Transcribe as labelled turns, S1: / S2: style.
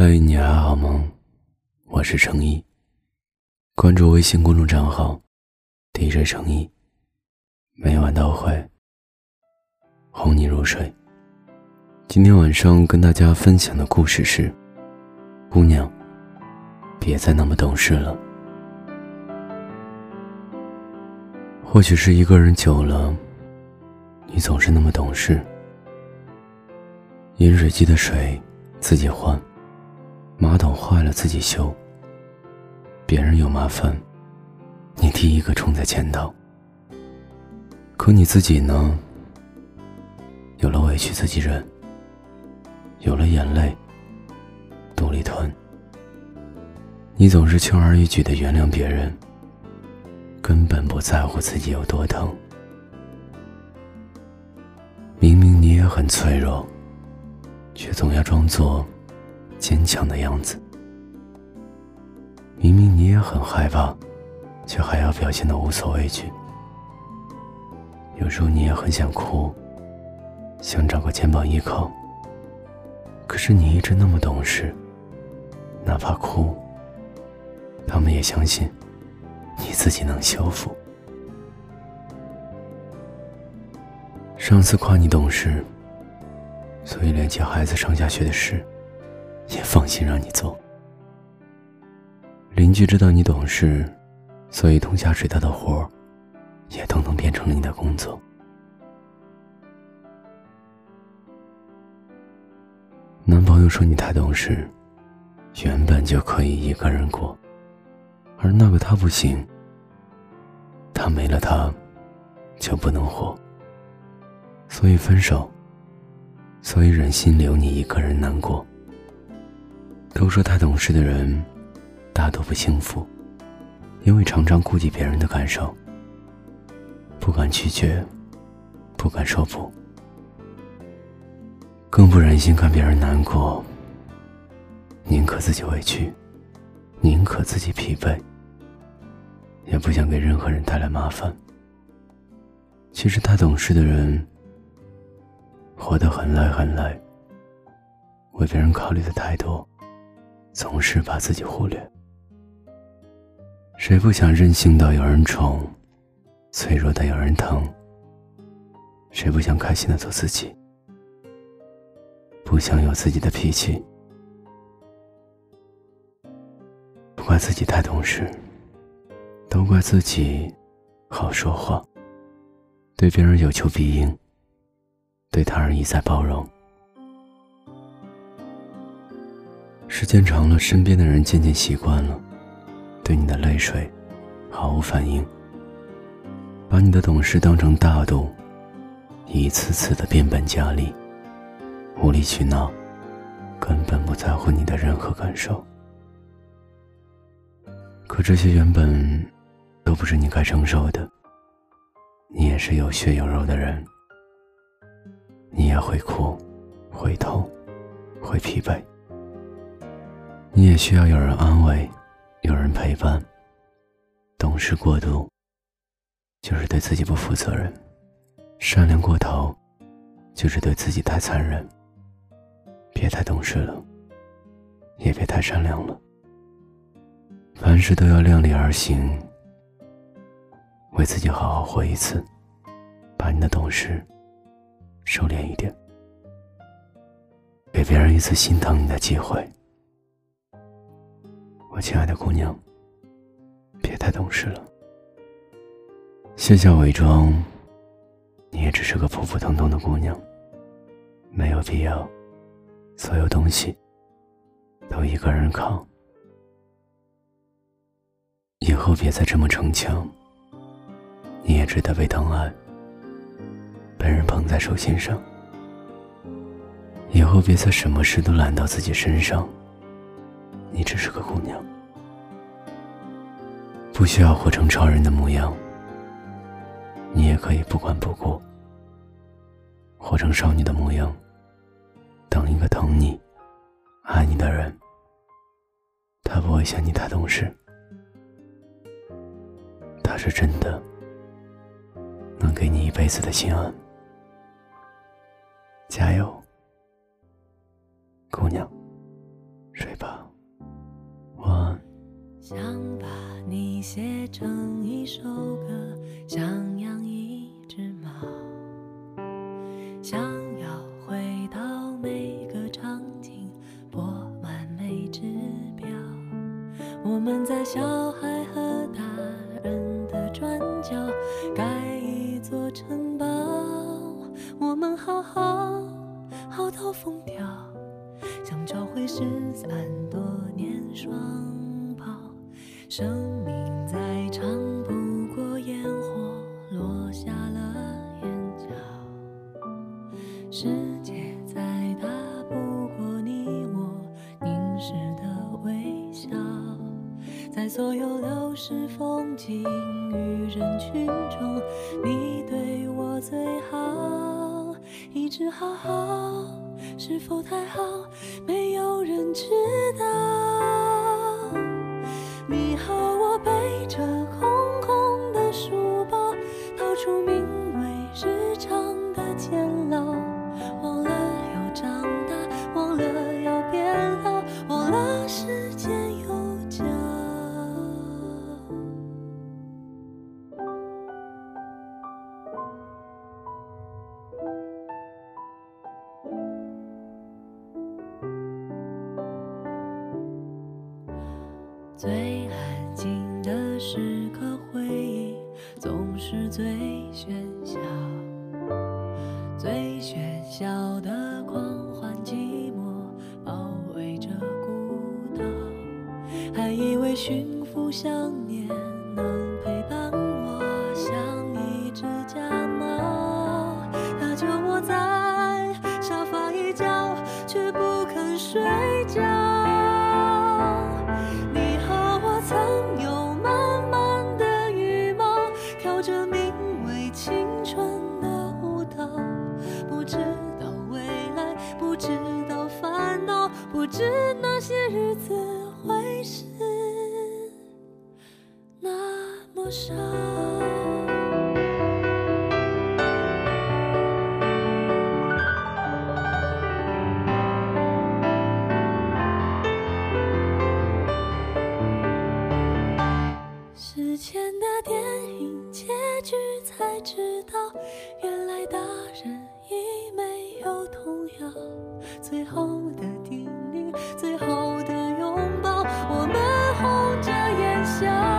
S1: 嗨，你还好吗？我是程一。关注微信公众账号 “DJ 程一”，每晚都会哄你入睡。今天晚上跟大家分享的故事是：姑娘，别再那么懂事了。或许是一个人久了，你总是那么懂事。饮水机的水自己换，马桶坏了自己修。别人有麻烦，你第一个冲在前头。可你自己呢？有了委屈自己忍，有了眼泪肚里吞。你总是轻而易举的原谅别人，根本不在乎自己有多疼。明明你也很脆弱。却总要装作坚强的样子。明明你也很害怕，却还要表现的无所畏惧。有时候你也很想哭，想找个肩膀依靠。可是你一直那么懂事，哪怕哭，他们也相信你自己能修复。上次夸你懂事。所以，连接孩子上下学的事，也放心让你走。邻居知道你懂事，所以通下水道的活儿，也统统变成了你的工作。男朋友说你太懂事，原本就可以一个人过，而那个他不行，他没了他，就不能活，所以分手。所以忍心留你一个人难过。都说太懂事的人，大多不幸福，因为常常顾及别人的感受，不敢拒绝，不敢说不，更不忍心看别人难过，宁可自己委屈，宁可自己疲惫，也不想给任何人带来麻烦。其实太懂事的人。活得很累很累，为别人考虑的太多，总是把自己忽略。谁不想任性到有人宠，脆弱到有人疼？谁不想开心的做自己？不想有自己的脾气？不怪自己太懂事，都怪自己好说话，对别人有求必应。对他人一再包容，时间长了，身边的人渐渐习惯了，对你的泪水毫无反应，把你的懂事当成大度，一次次的变本加厉，无理取闹，根本不在乎你的任何感受。可这些原本都不是你该承受的，你也是有血有肉的人。你也会哭，会痛，会疲惫。你也需要有人安慰，有人陪伴。懂事过度，就是对自己不负责任；善良过头，就是对自己太残忍。别太懂事了，也别太善良了。凡事都要量力而行，为自己好好活一次，把你的懂事。收敛一点，给别人一次心疼你的机会。我亲爱的姑娘，别太懂事了。卸下伪装，你也只是个普普通通的姑娘，没有必要，所有东西都一个人扛。以后别再这么逞强，你也值得被疼爱。被人捧在手心上，以后别再什么事都揽到自己身上。你只是个姑娘，不需要活成超人的模样。你也可以不管不顾，活成少女的模样，等一个疼你、爱你的人。他不会嫌你太懂事，他是真的能给你一辈子的心安。加油，姑娘，睡吧，
S2: 想把你写成一首歌，想养一只猫，想要回到每个场景，拨完每只表。我们在小孩和大人的转角盖一座城堡，我们好好好到疯掉，想找回失散多年双。生命再长，不过烟火落下了眼角；世界再大，不过你我凝视的微笑。在所有流逝风景与人群中，你对我最好。一直好好，是否太好？没有人知道。最安静的时刻，回忆总是最喧嚣。最喧嚣的狂欢，寂寞包围着孤岛。还以为驯服想念能陪知道原来大人已没有童谣。最后的叮咛最后的拥抱我们红着眼笑。